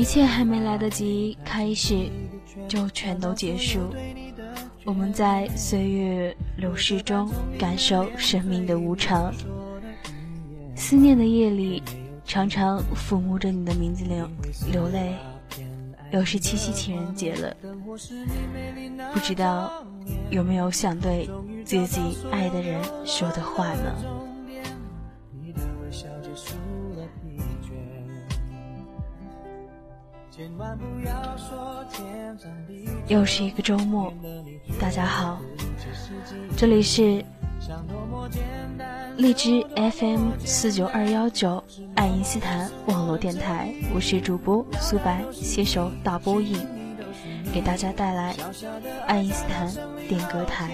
一切还没来得及开始，就全都结束。我们在岁月流逝中感受生命的无常，思念的夜里，常常抚摸着你的名字流流泪。又是七夕情人节了，不知道有没有想对自己爱的人说的话呢？又是一个周末，大家好，这里是荔枝 FM 四九二幺九爱因斯坦网络电台，我是主播苏白，携手大波音，给大家带来爱因斯坦点歌台。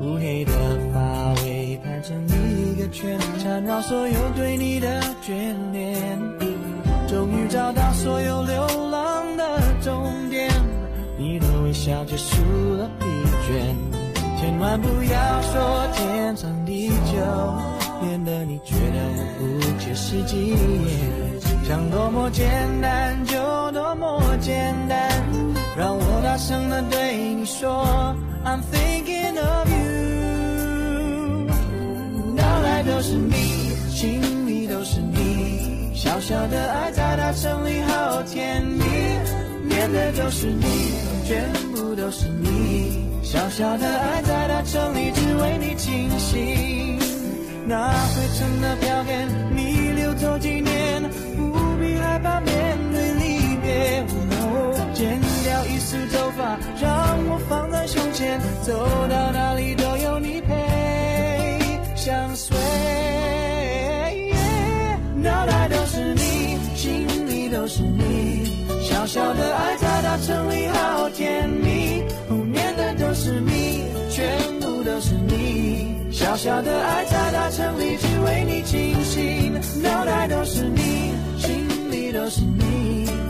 乌黑的发尾盘成一个圈，缠绕所有对你的眷恋。终于找到所有流浪的终点，你的微笑结束了疲倦。千万不要说天长地久，免得你觉得不切实际。想多么简单就多么简单，让我大声的对你说。I'm thinking of you，脑袋都是你，心里都是你，小小的爱在大城里好甜蜜，念的都是你，全部都是你，小小的爱在大城里只为你倾心，那灰尘的票根你留作纪念，不必害怕面对离别，Oh, 我坚。一束头发让我放在胸前，走到哪里都有你陪相随。脑袋都是你，心里都是你，小小的爱在大城里好甜蜜。湖面的都是你，全部都是你，小小的爱在大城里只为你倾心。脑袋都是你，心里都是你。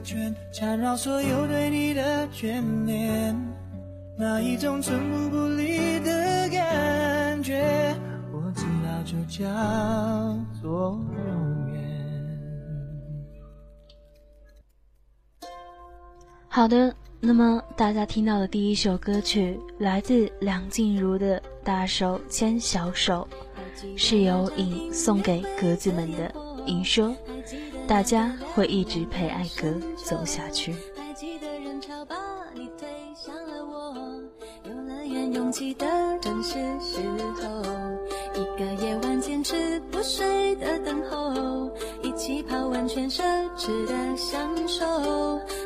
圈缠绕所有对你的眷恋。那一种寸步不离的感觉，我知道就叫做永远。好的，那么大家听到的第一首歌曲，来自梁静茹的大手牵小手，是由颖送给格子们的。你说，大家会一直陪艾格走下去。还记得人潮把你推向了我，游乐园拥挤的正是时候。一个夜晚坚持不睡的等候，一起泡温泉奢侈的享受。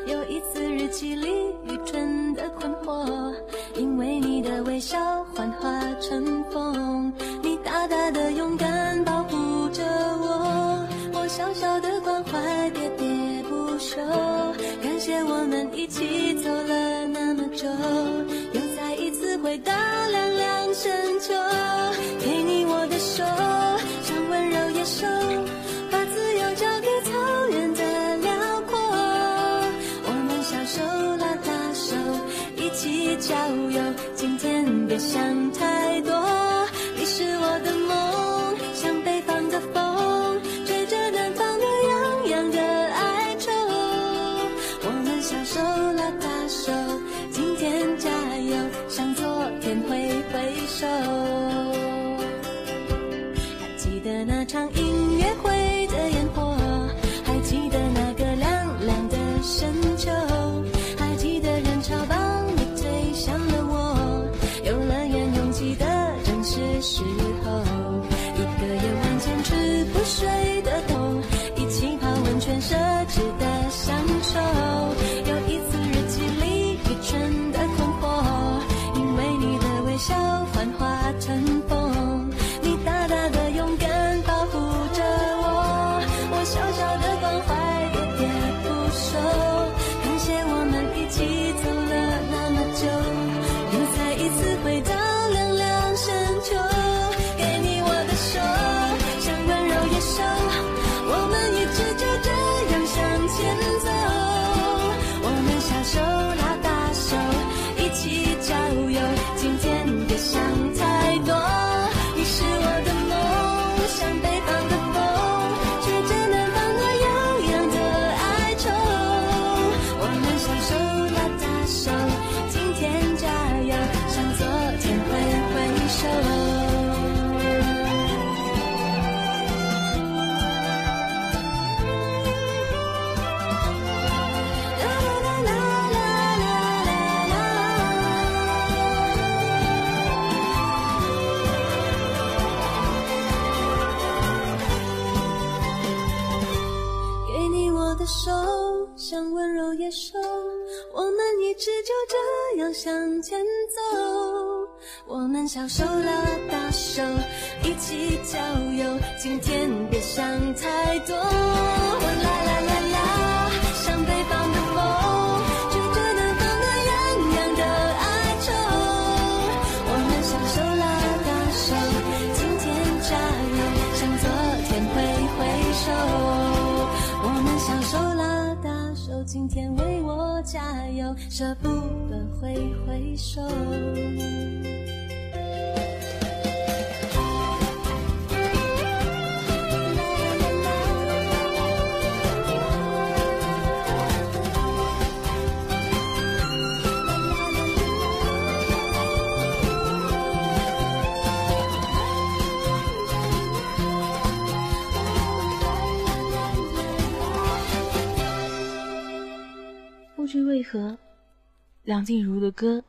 有一次日记里愚蠢的困惑，因为你的微笑幻化成风，你大大的勇敢。小小的关怀，喋喋不休。感谢我们一起走了那么久，又再一次回到凉凉深秋。给你我的手，像温柔野兽，把自由交给草原的辽阔。我们小手拉大手，一起郊游，今天别想太多。梁静茹的歌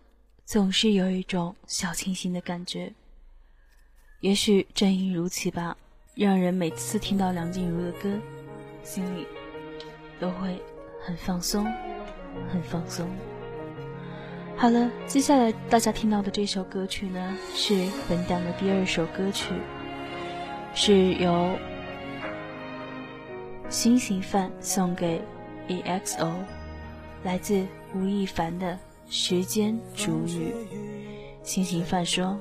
总是有一种小清新的感觉，也许正因如此吧，让人每次听到梁静茹的歌，心里都会很放松，很放松。好了，接下来大家听到的这首歌曲呢，是本档的第二首歌曲，是由《新型范送给 EXO，来自。吴亦凡的时间煮雨，星星饭说：“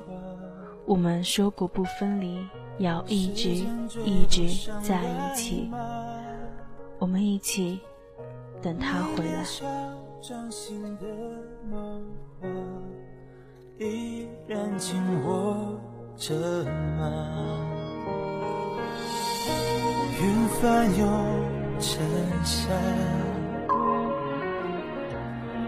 我们说过不分离，要一直一直在一起。我们一起等他回来。”依然紧握着云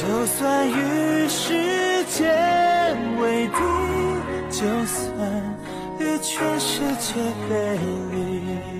就算与世界为敌，就算与全世界背离。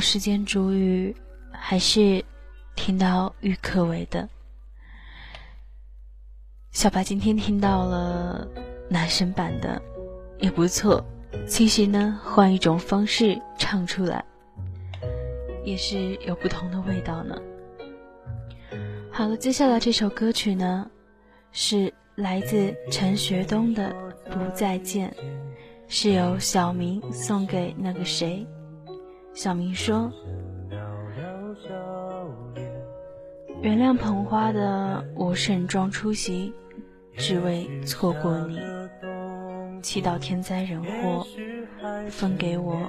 时间煮雨，还是听到郁可唯的。小白今天听到了男生版的，也不错。其实呢，换一种方式唱出来，也是有不同的味道呢。好了，接下来这首歌曲呢，是来自陈学冬的《不再见》，是由小明送给那个谁。小明说：“原谅捧花的，我盛装出席，只为错过你。祈祷天灾人祸，分给我，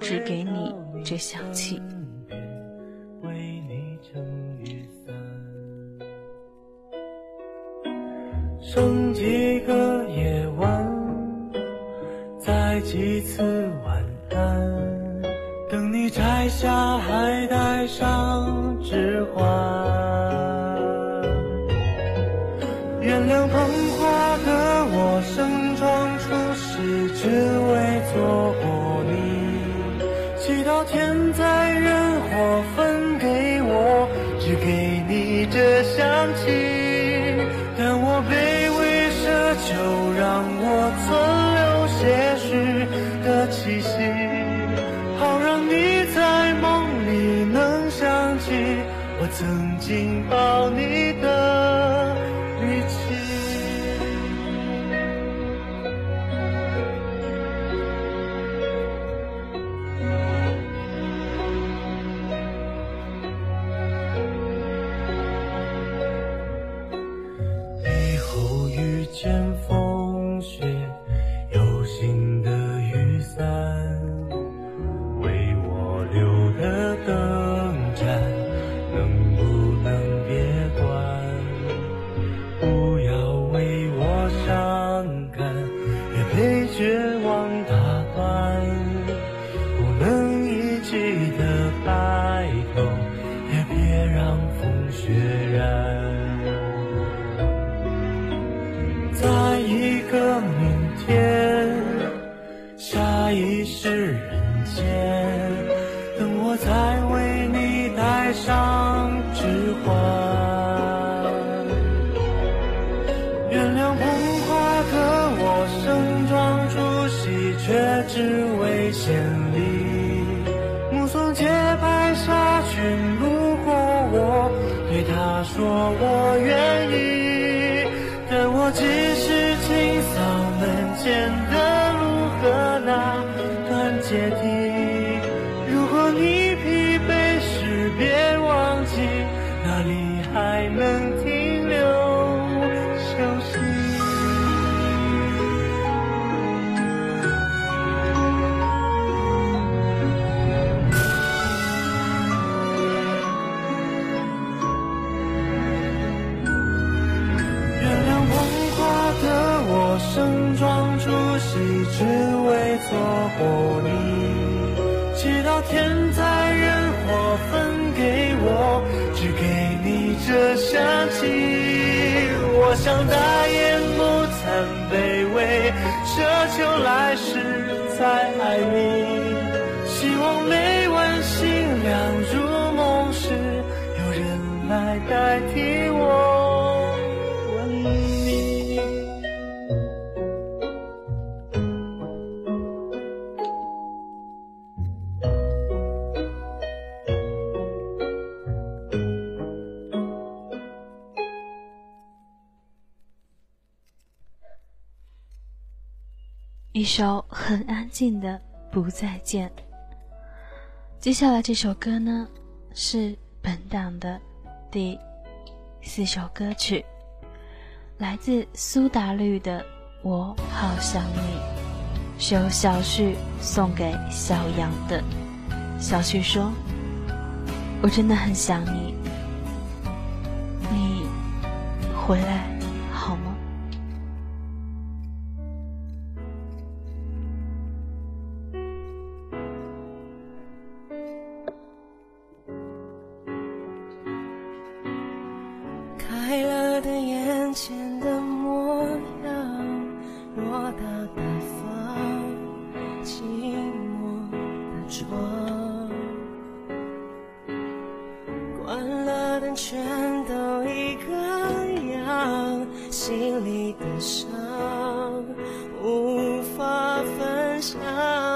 只给你，这香气。”剩几个夜晚，再几次晚。等你摘下，还戴上指环。原谅捧花的我，盛装出席，只为错过你。祈祷天灾人祸分给我，只给你这香气。但我卑微奢求，让我存留些许的气息。紧抱你。如果我对他说我愿意，但我只。首很安静的不再见。接下来这首歌呢，是本党的第四首歌曲，来自苏打绿的《我好想你》，是由小旭送给小杨的。小旭说：“我真的很想你，你回来。”伤无法分享。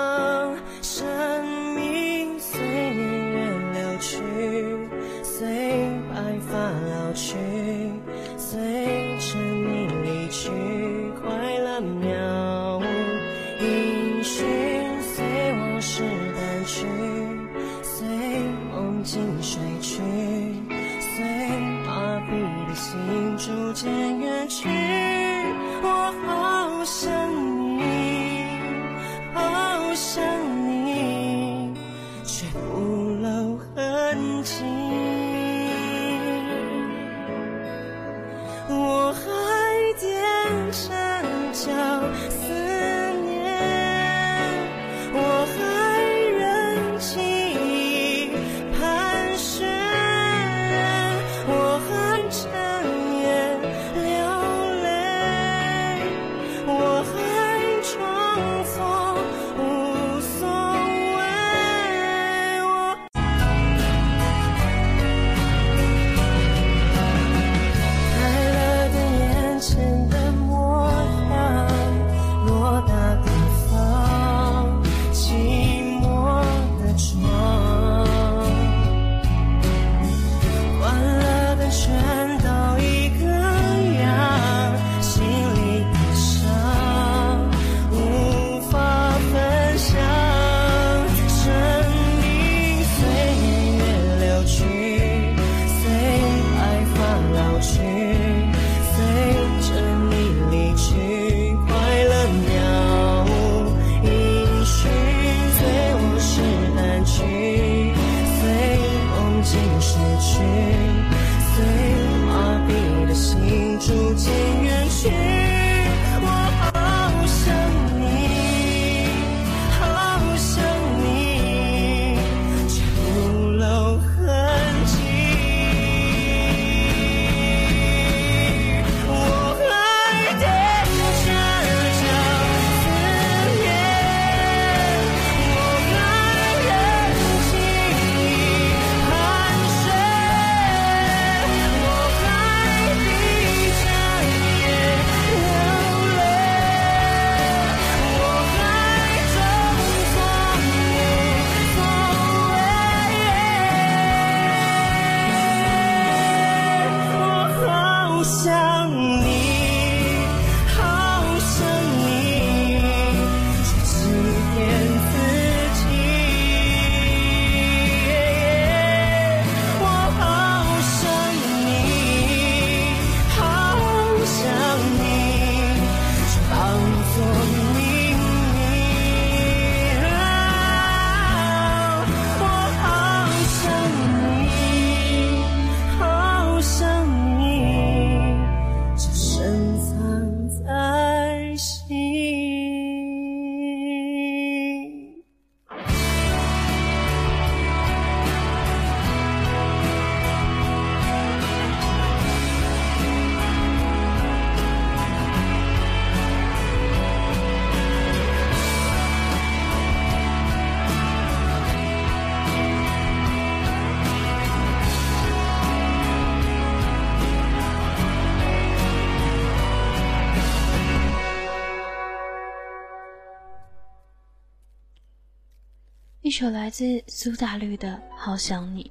一首来自苏打绿的《好想你》。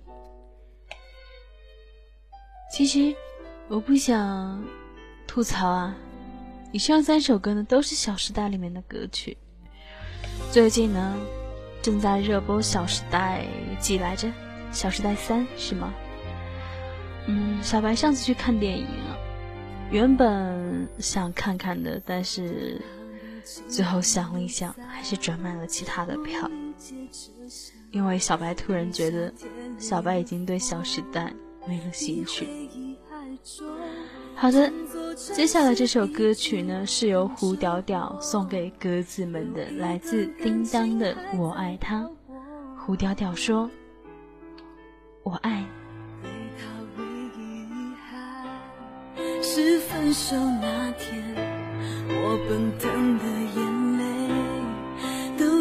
其实我不想吐槽啊，以上三首歌呢都是《小时代》里面的歌曲。最近呢，正在热播《小时代》几来着？《小时代三》是吗？嗯，小白上次去看电影，原本想看看的，但是最后想了一想，还是转卖了其他的票。因为小白突然觉得，小白已经对《小时代》没了兴趣。好的，接下来这首歌曲呢，是由胡屌屌送给鸽子们的，《来自叮当的我爱他》。胡屌屌说：“我爱。”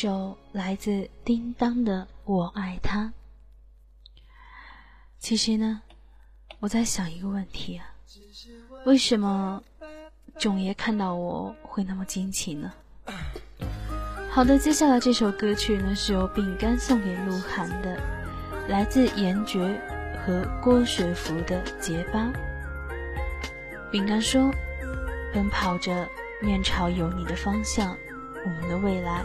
首来自《叮当》的《我爱他》，其实呢，我在想一个问题啊，为什么炯爷看到我会那么惊奇呢？好的，接下来这首歌曲呢是由饼干送给鹿晗的，来自严爵和郭学福的《结巴》。饼干说：“奔跑着，面朝有你的方向，我们的未来。”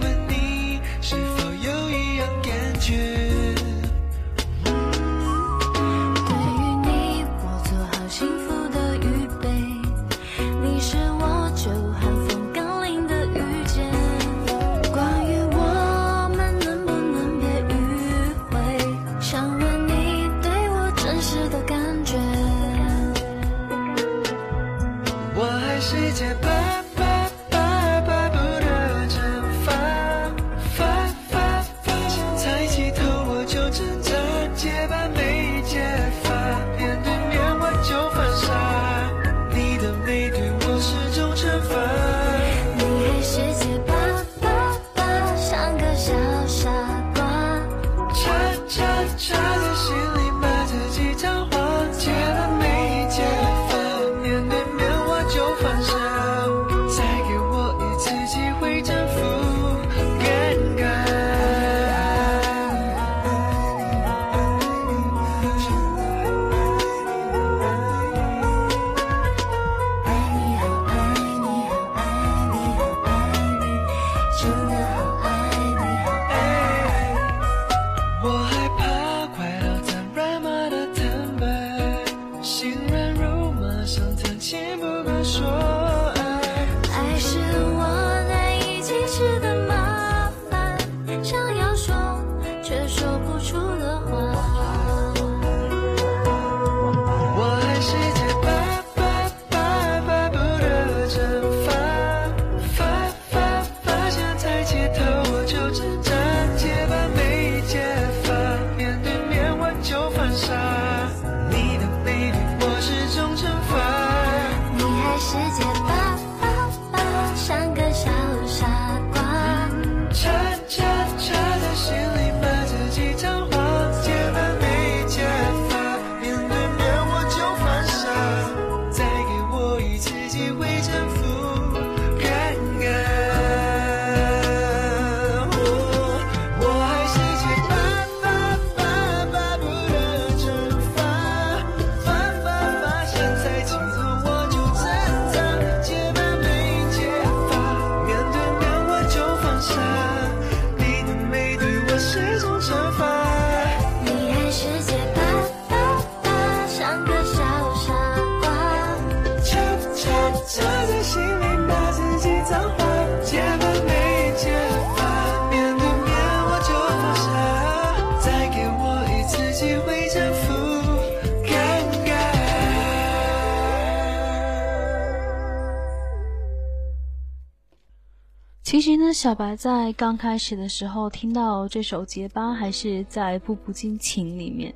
小白在刚开始的时候听到这首《结巴》，还是在《步步惊情》里面。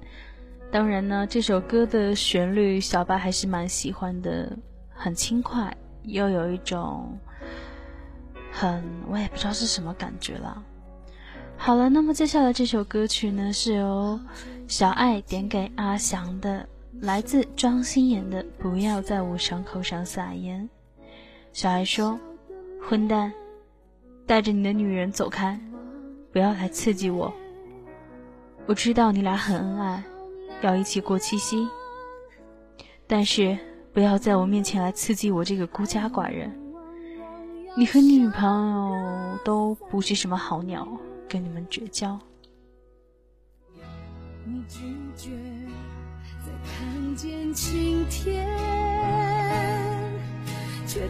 当然呢，这首歌的旋律小白还是蛮喜欢的，很轻快，又有一种很我也不知道是什么感觉了。好了，那么接下来这首歌曲呢，是由小爱点给阿翔的，来自庄心妍的《不要在我伤口上撒盐》。小爱说：“混蛋。”带着你的女人走开，不要来刺激我。我知道你俩很恩爱，要一起过七夕。但是不要在我面前来刺激我这个孤家寡人。你和你女朋友都不是什么好鸟，跟你们绝交。你拒绝再看见晴天，却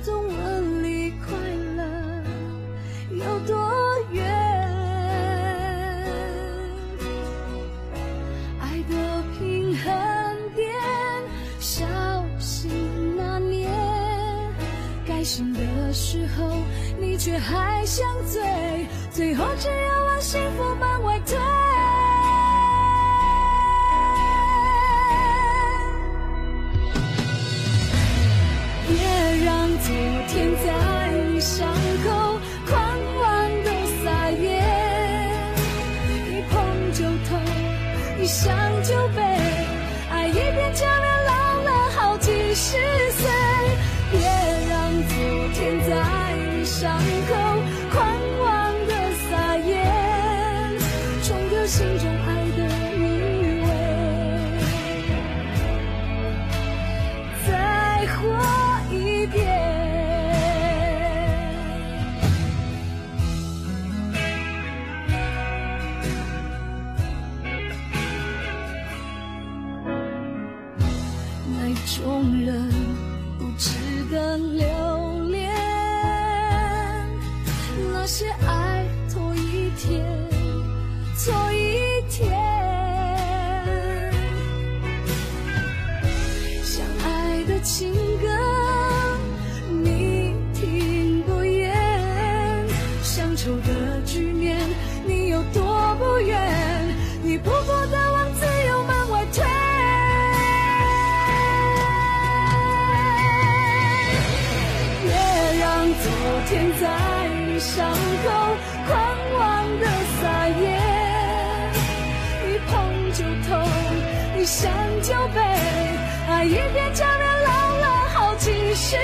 有多远？爱的平衡点，小心那年，该醒的时候，你却还想醉，最后只有往幸福门外推。的局面，你有多不愿？你不步的往自由门外推，别让昨天在你伤口狂妄地撒野。一碰就痛，你想就悲，爱，一变成人老了好几十。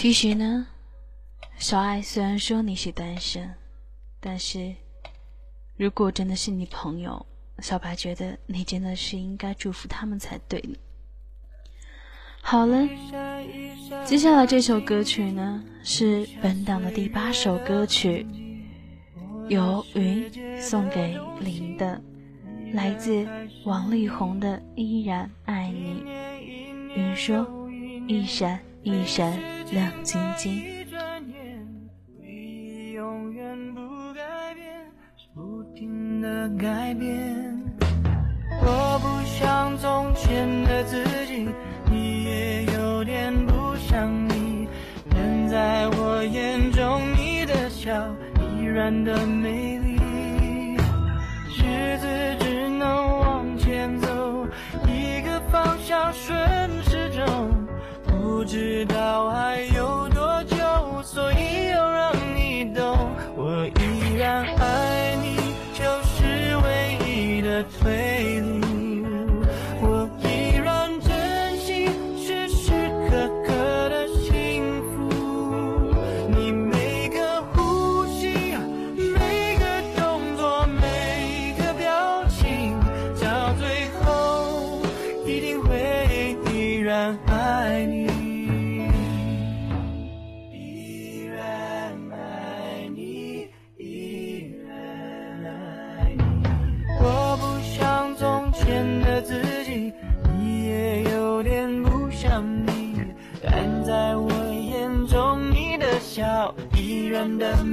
其实呢，小爱虽然说你是单身，但是如果真的是你朋友，小白觉得你真的是应该祝福他们才对。好了，接下来这首歌曲呢是本档的第八首歌曲，由云送给林的，来自王力宏的《依然爱你》。云说：“一闪一闪。”亮晶晶，一转眼，回忆永远不改变，不停的改变。我不像从前的自己，你也有点不像你。但在我眼中，你的笑依然的美丽。日子只能往前走，一个方向，顺时钟。不知道还有多久，所以要让你懂，我依然。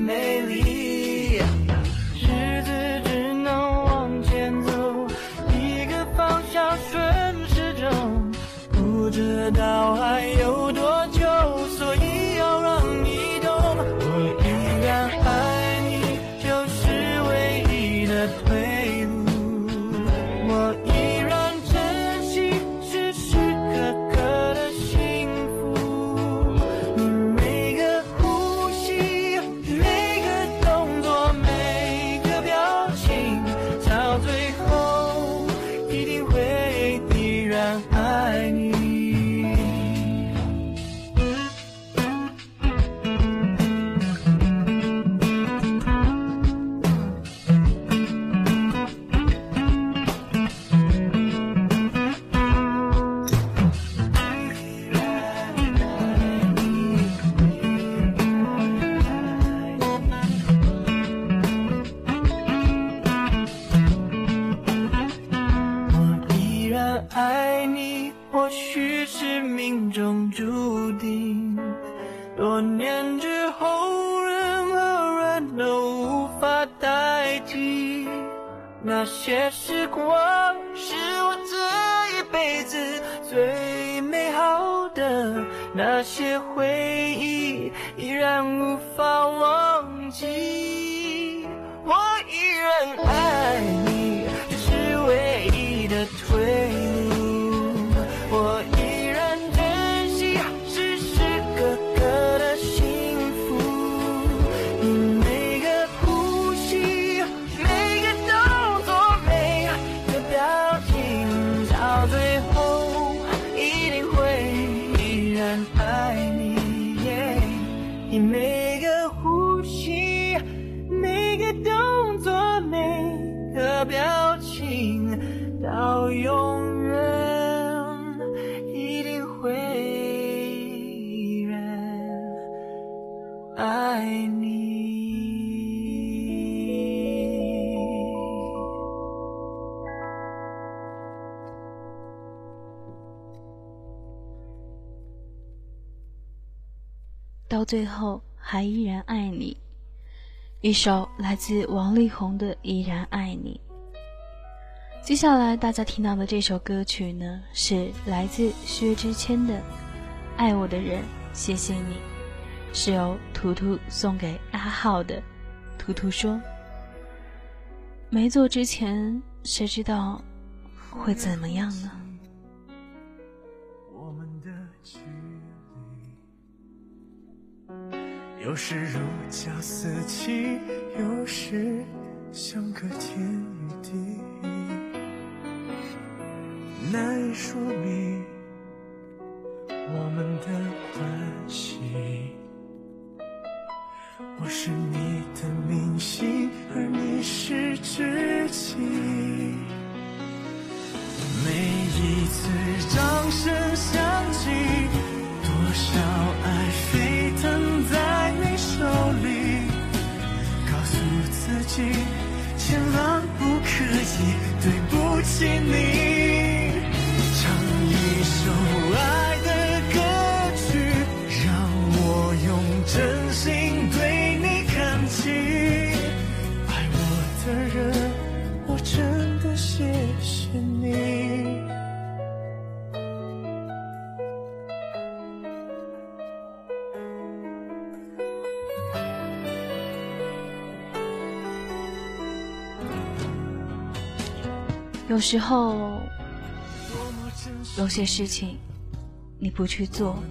Maylee. 最后还依然爱你，一首来自王力宏的《依然爱你》。接下来大家听到的这首歌曲呢，是来自薛之谦的《爱我的人谢谢你》，是由图图送给阿浩的。图图说：“没做之前，谁知道会怎么样呢？”有时如胶似漆，有时相隔天与地，难以说明我们的关系。我是你的明星，而你是知己。每一次掌声响起，多少爱飞。千万不可以！对不起你。有时候，有些事情你不去做，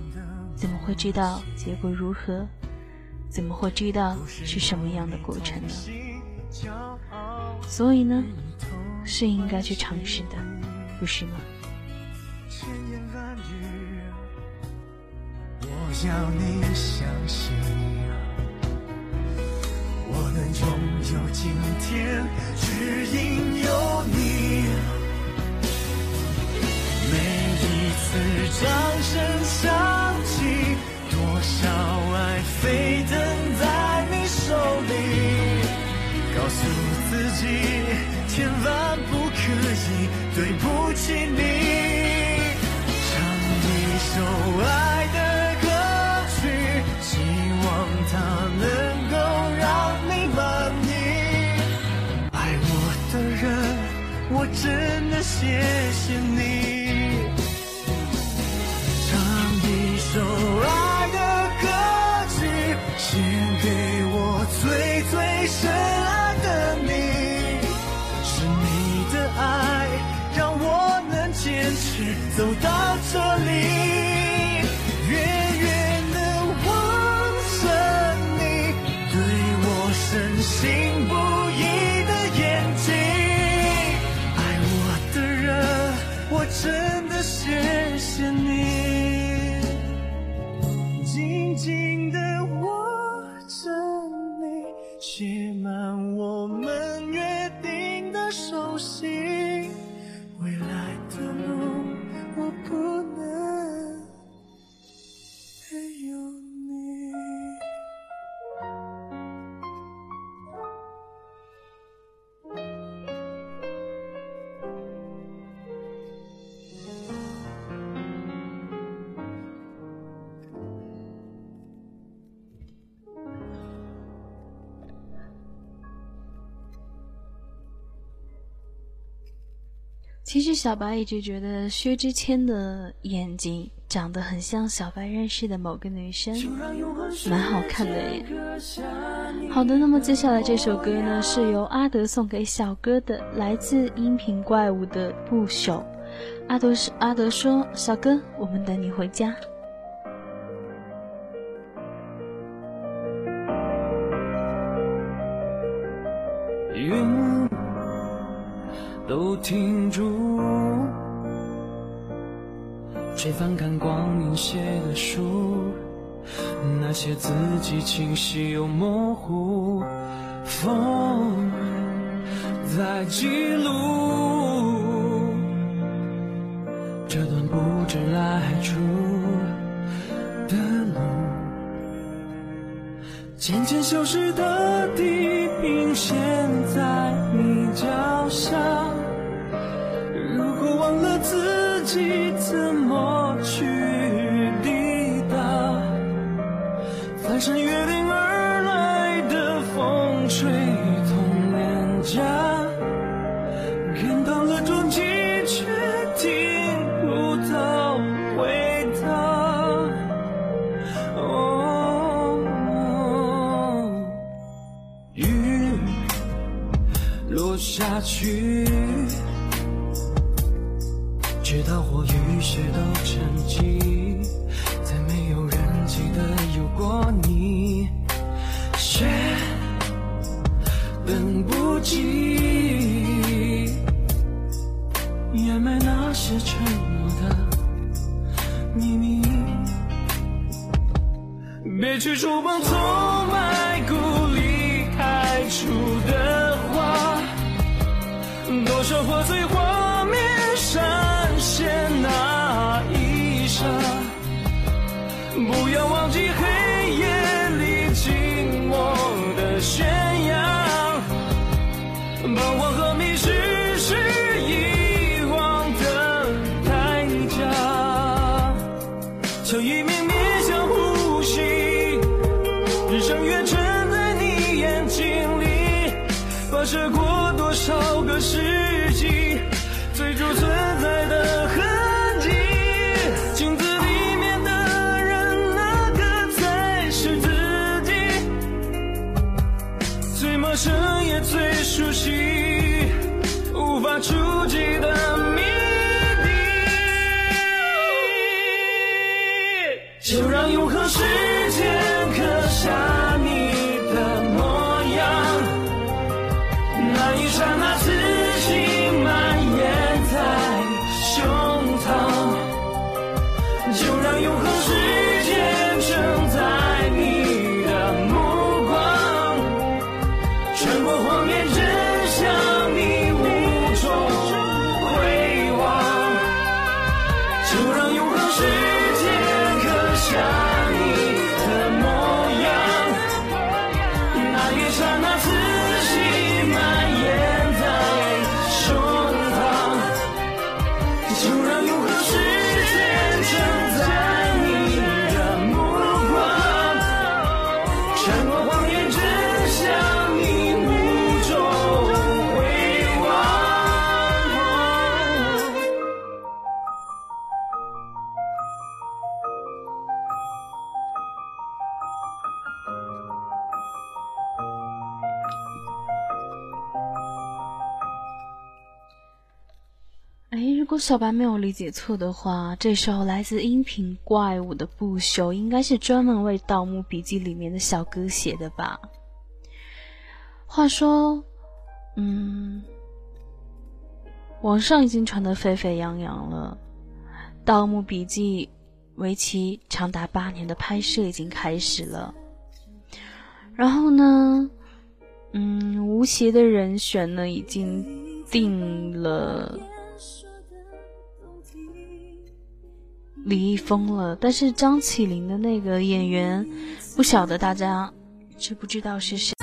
怎么会知道结果如何？怎么会知道是什么样的过程呢？所以呢，是应该去尝试的，不是吗？我你相信。我能拥有今天，只因有你。每一次掌声响起，多少爱沸腾在你手里。告诉自己，千万不可以，对不起你。唱一首。爱。谢谢你，唱一首爱的歌曲，献给我最最深爱的你。是你的爱让我能坚持走到这里。其实小白一直觉得薛之谦的眼睛长得很像小白认识的某个女生，蛮好看的耶。好的，那么接下来这首歌呢，是由阿德送给小哥的，来自音频怪物的《不朽》。阿德是阿德说，小哥，我们等你回家。都停住，去翻看光阴写的书，那些字迹清晰又模糊。风在记录这段不知来处的路，渐渐消失的地平线在你脚下。我忘了自己怎么去抵达，翻山越岭而来的风吹痛脸颊，看到了终极却听不到回答。雨落下去。直到我遇事都沉寂，再没有人记得有过你，雪等不及，掩埋那些承诺的秘密。别去触碰，从来。如果小白没有理解错的话，这首来自音频怪物的《不朽》应该是专门为《盗墓笔记》里面的小哥写的吧？话说，嗯，网上已经传得沸沸扬扬了，《盗墓笔记》为期长达八年的拍摄已经开始了。然后呢，嗯，吴邪的人选呢已经定了。李易峰了，但是张起灵的那个演员，不晓得大家知不知道是谁。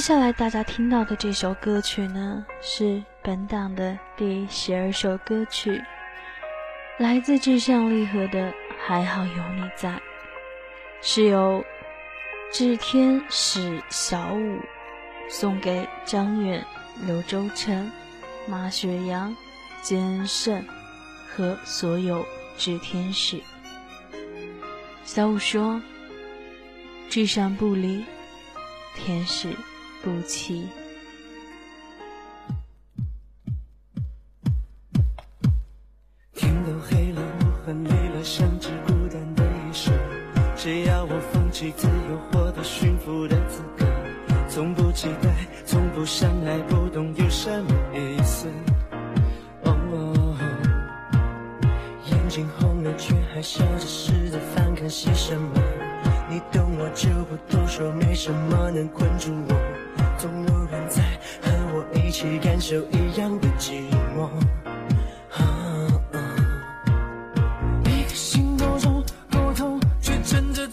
接下来大家听到的这首歌曲呢，是本党的第十二首歌曲，来自至上励合的《还好有你在》，是由志天使小五送给张远、刘洲成、马雪阳、金恩圣和所有至天使。小五说：“志向不离天使。”不弃。天都黑了，我很累了，像只孤单的野兽。谁要我放弃自由，获得驯服的资格？从不期待，从不相爱，不懂有什么意思。哦，眼睛红了，却还笑着，试着反抗些什么？你懂我就不多说，没什么能困住我。总有人在和我一起感受一样的寂寞。一个心多重不痛，却撑着。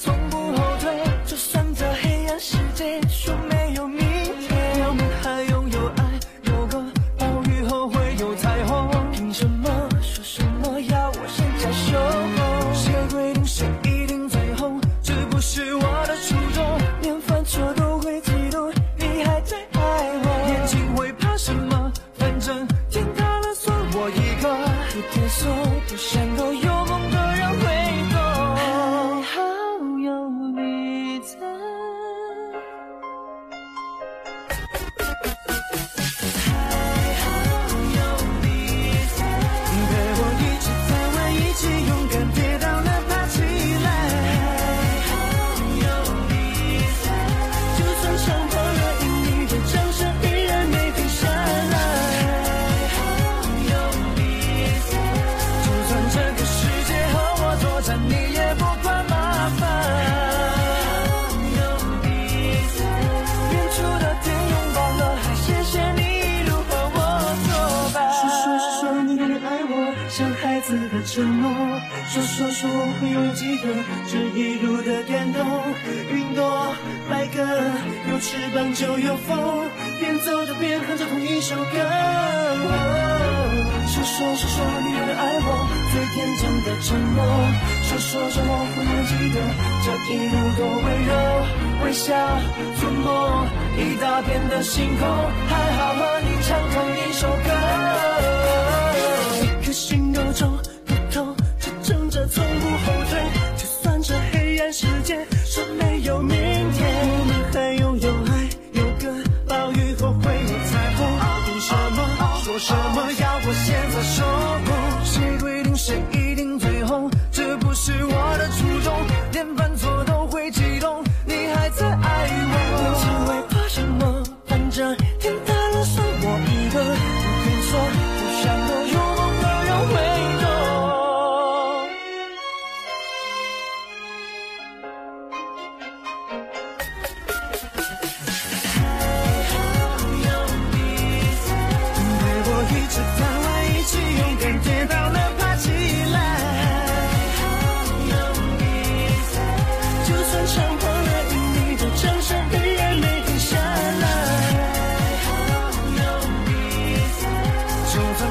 children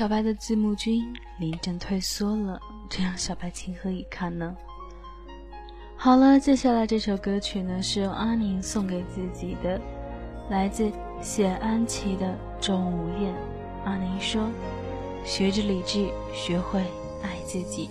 小白的字幕君临阵退缩了，这让小白情何以堪呢？好了，接下来这首歌曲呢是由阿宁送给自己的，来自谢安琪的《钟无艳》。阿宁说：“学着理智，学会爱自己。”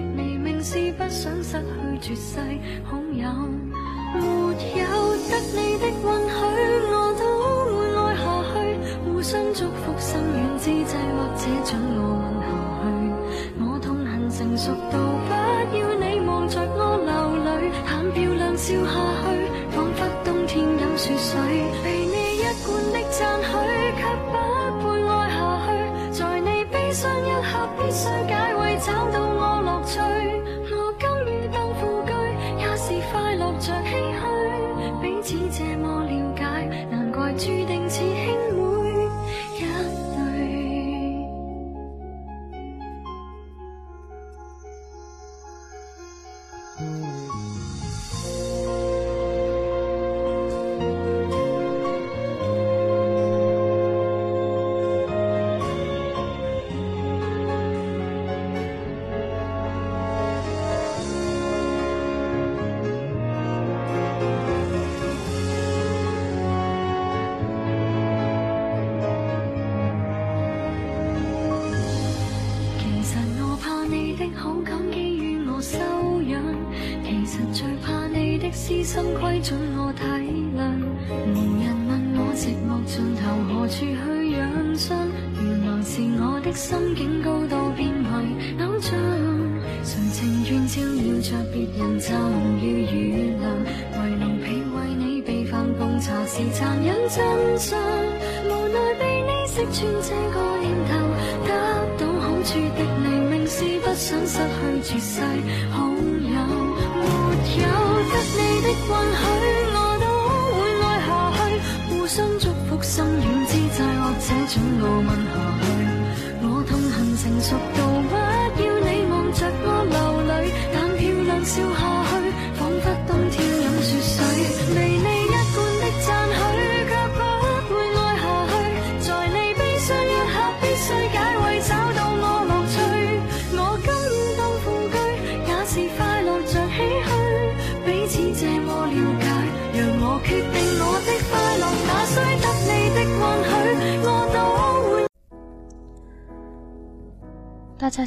是不想失去绝世好友，没有得你的允许，我都会爱下去。互相祝福，心远之际，或者准我吻下去。我痛恨成熟到不要你望着我流泪，谈漂亮笑下去，仿佛冬天饮雪水。被你一贯的赞许，却不配爱下去。在你悲伤一刻，必须解慰，找到我乐趣。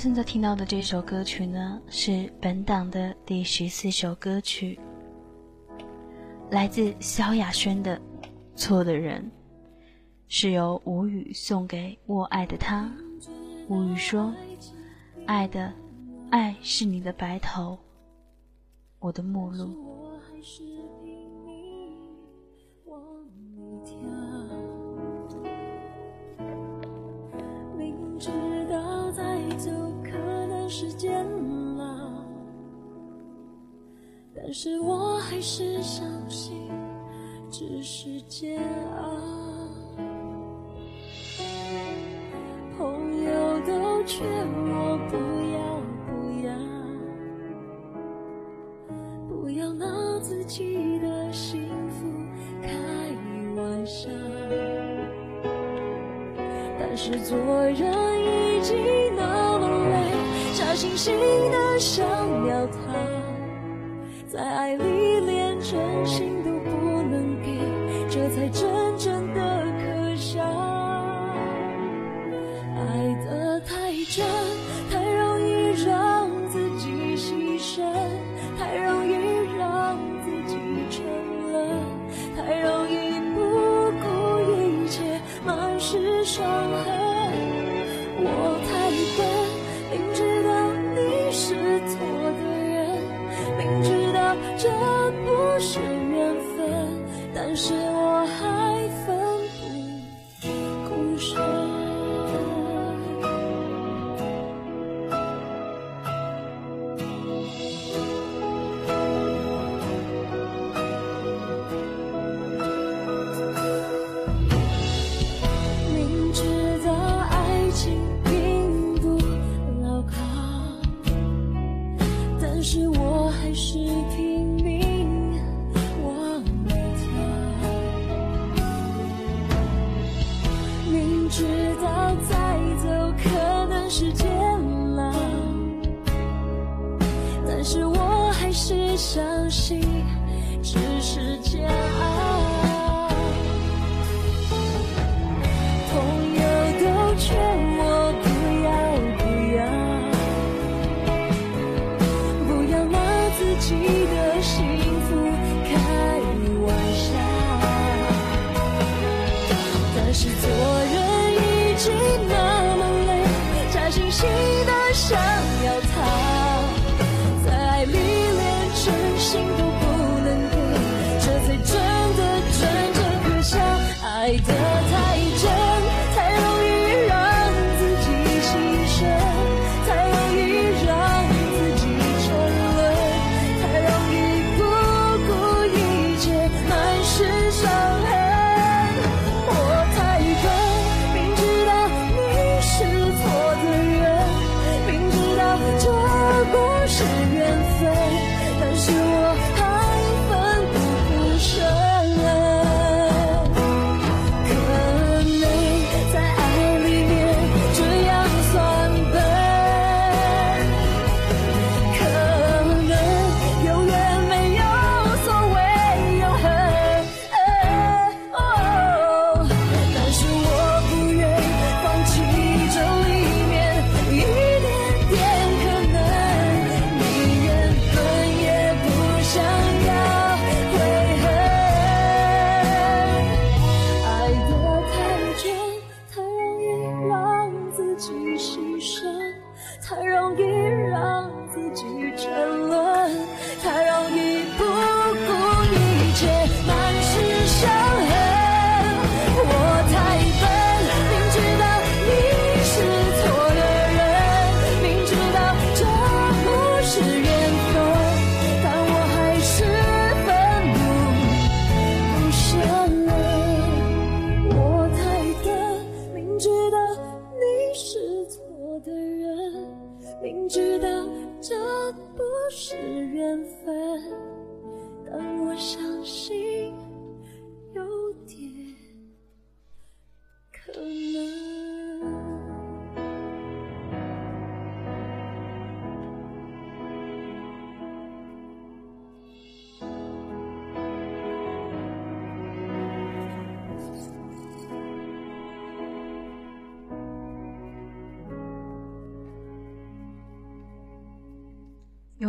现在听到的这首歌曲呢，是本档的第十四首歌曲，来自萧亚轩的《错的人》，是由吴语送给我爱的他。吴语说：“爱的爱是你的白头，我的目录。”时间了，但是我还是相信，只是煎熬。朋友都劝我不要，不要，不要拿自己的幸福开玩笑。但是做人。想要逃在爱里练真心。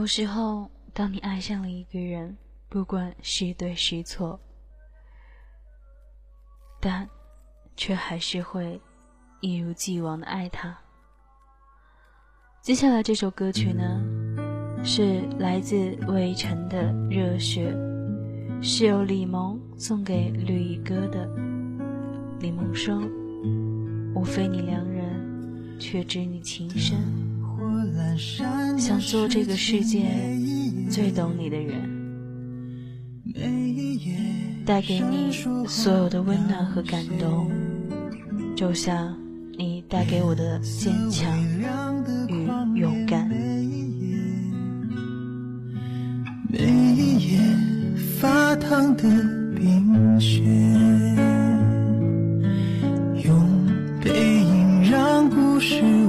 有时候，当你爱上了一个人，不管是对是错，但却还是会一如既往的爱他。接下来这首歌曲呢，是来自魏晨的《热血》，是由李萌送给绿衣哥的。李萌说：“我非你良人，却知你情深。”想做这个世界最懂你的人，带给你所有的温暖和感动，就像你带给我的坚强与勇敢。每一夜，发烫的冰雪，用背影让故事。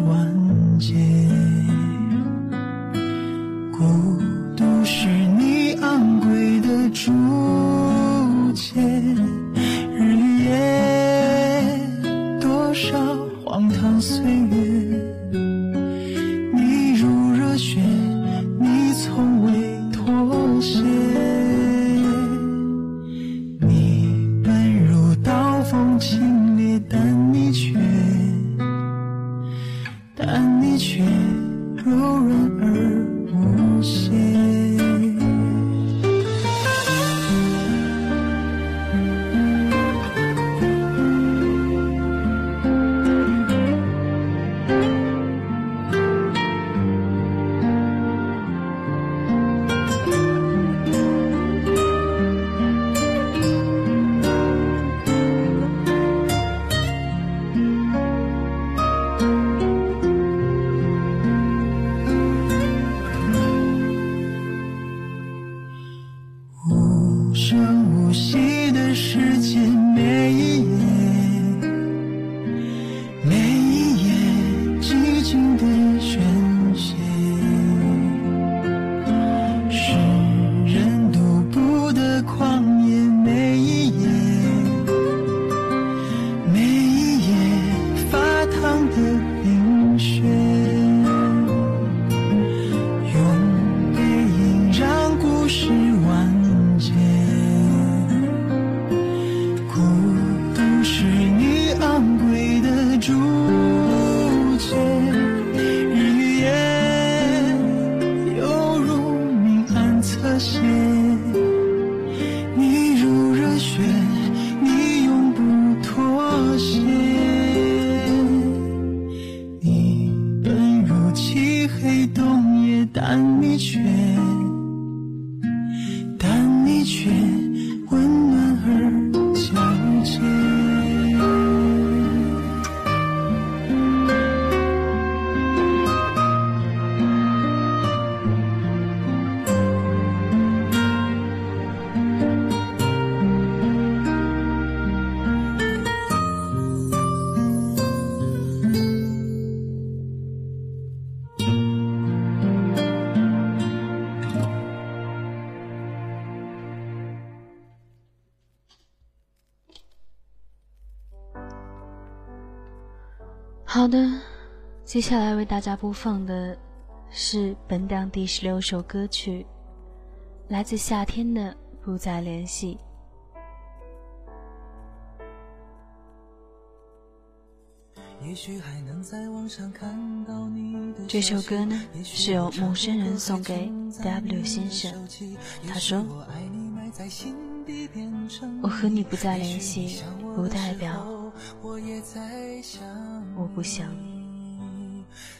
接下来为大家播放的是本档第十六首歌曲，来自夏天的不再联系。这首歌呢，是由陌生人送给 W 先生。他说：“我和你不再联系，不代表我不想。”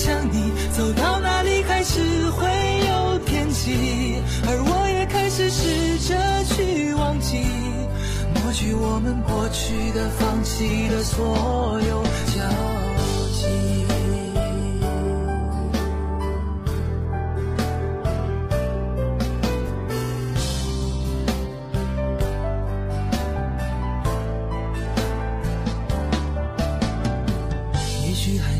想你走到哪里，开始会有天气，而我也开始试着去忘记，抹去我们过去的、放弃的所有交集。也许还。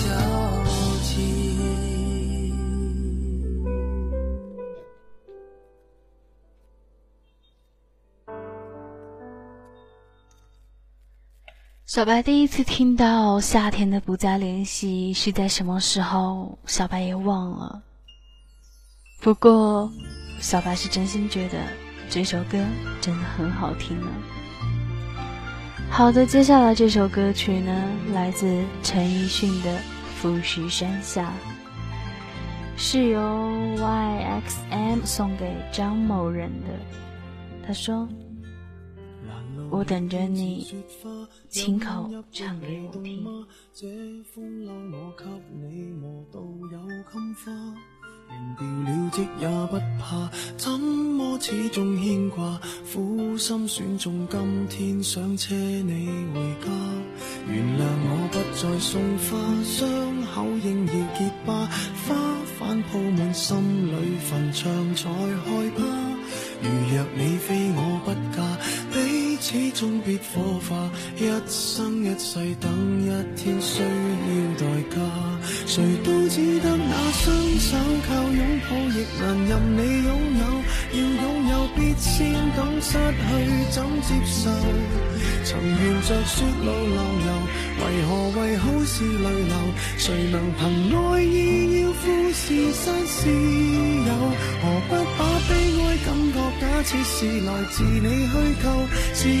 小白第一次听到夏天的不再联系是在什么时候？小白也忘了。不过，小白是真心觉得这首歌真的很好听呢。好的，接下来这首歌曲呢，来自陈奕迅的《富士山下》，是由 YXM 送给张某人的。他说：“我等着你。”请求你好吗这风褛我给你磨到有襟花连调了职也不怕怎么始终牵挂苦心选中今天想车你回家原谅我不再送花伤口应要结疤花瓣铺满心里坟场才害怕如若你非我不嫁始终必火化，一生一世等一天需要代价，谁都只得那双手，靠拥抱亦难任你拥有。要拥有必先懂失去怎接受，曾沿着雪路浪游，为何为好事泪流？谁能凭爱意要富士山所有？何不把悲哀感觉假设是来自你虚构？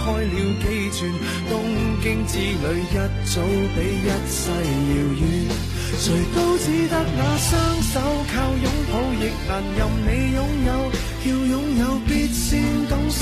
开了几转，东京之旅一早比一世遥远。谁都只得那双手，靠拥抱亦难任你拥有。要拥有，必先。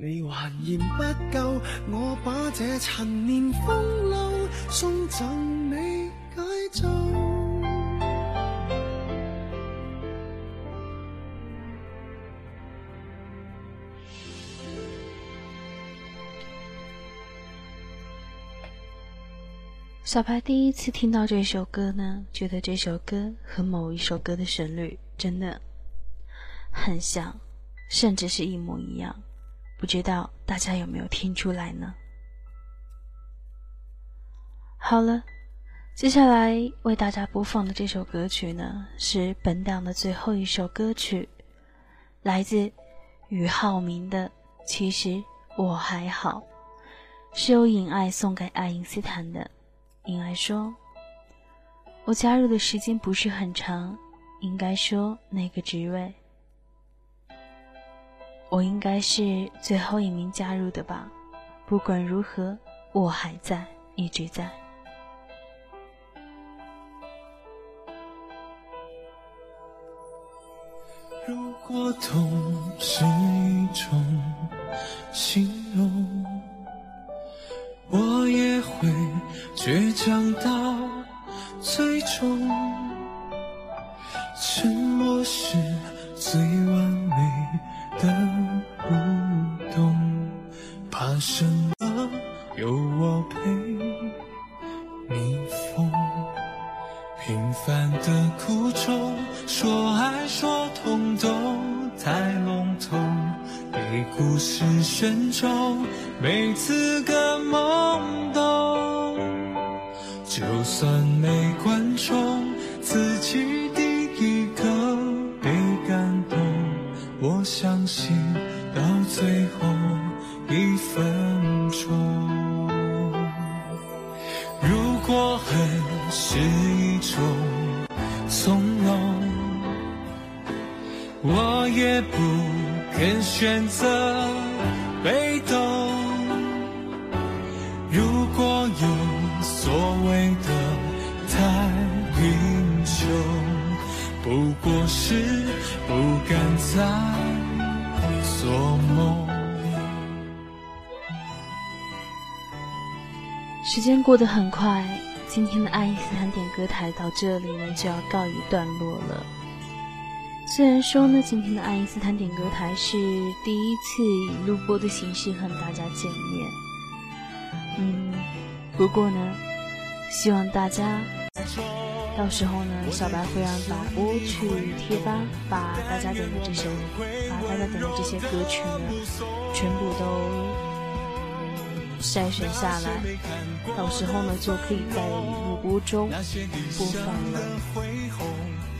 你还嫌不够我把这陈年风褛送赠你解咒小白第一次听到这首歌呢觉得这首歌和某一首歌的旋律真的很像甚至是一模一样不知道大家有没有听出来呢？好了，接下来为大家播放的这首歌曲呢，是本党的最后一首歌曲，来自于浩明的《其实我还好》，是由尹爱送给爱因斯坦的。尹爱说：“我加入的时间不是很长，应该说那个职位。”我应该是最后一名加入的吧，不管如何，我还在，一直在。如果痛是一种形容，我也会倔强到最终。沉默是最完美。的不懂，怕什么？有我陪，你疯。平凡的苦衷，说爱说痛都太笼统，被故事选中，没资格懵懂。就算没观众。选择被动，如果有所谓的太英雄，不过是不敢再做梦。时间过得很快，今天的爱因斯坦点歌台到这里呢，就要告一段落了。虽然说呢，今天的爱因斯坦点歌台是第一次以录播的形式和大家见面，嗯，不过呢，希望大家到时候呢，小白会让老邬去贴吧把大家点的这首，把大家点的这些歌曲呢，全部都筛选下来，到时候呢就可以在录播中播放了。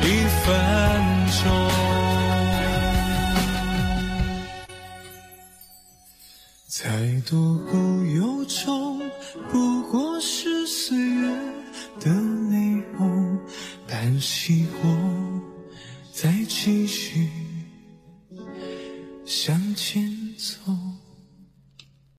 一分钟，再多不由衷，不过是岁月的泪红，叹息火。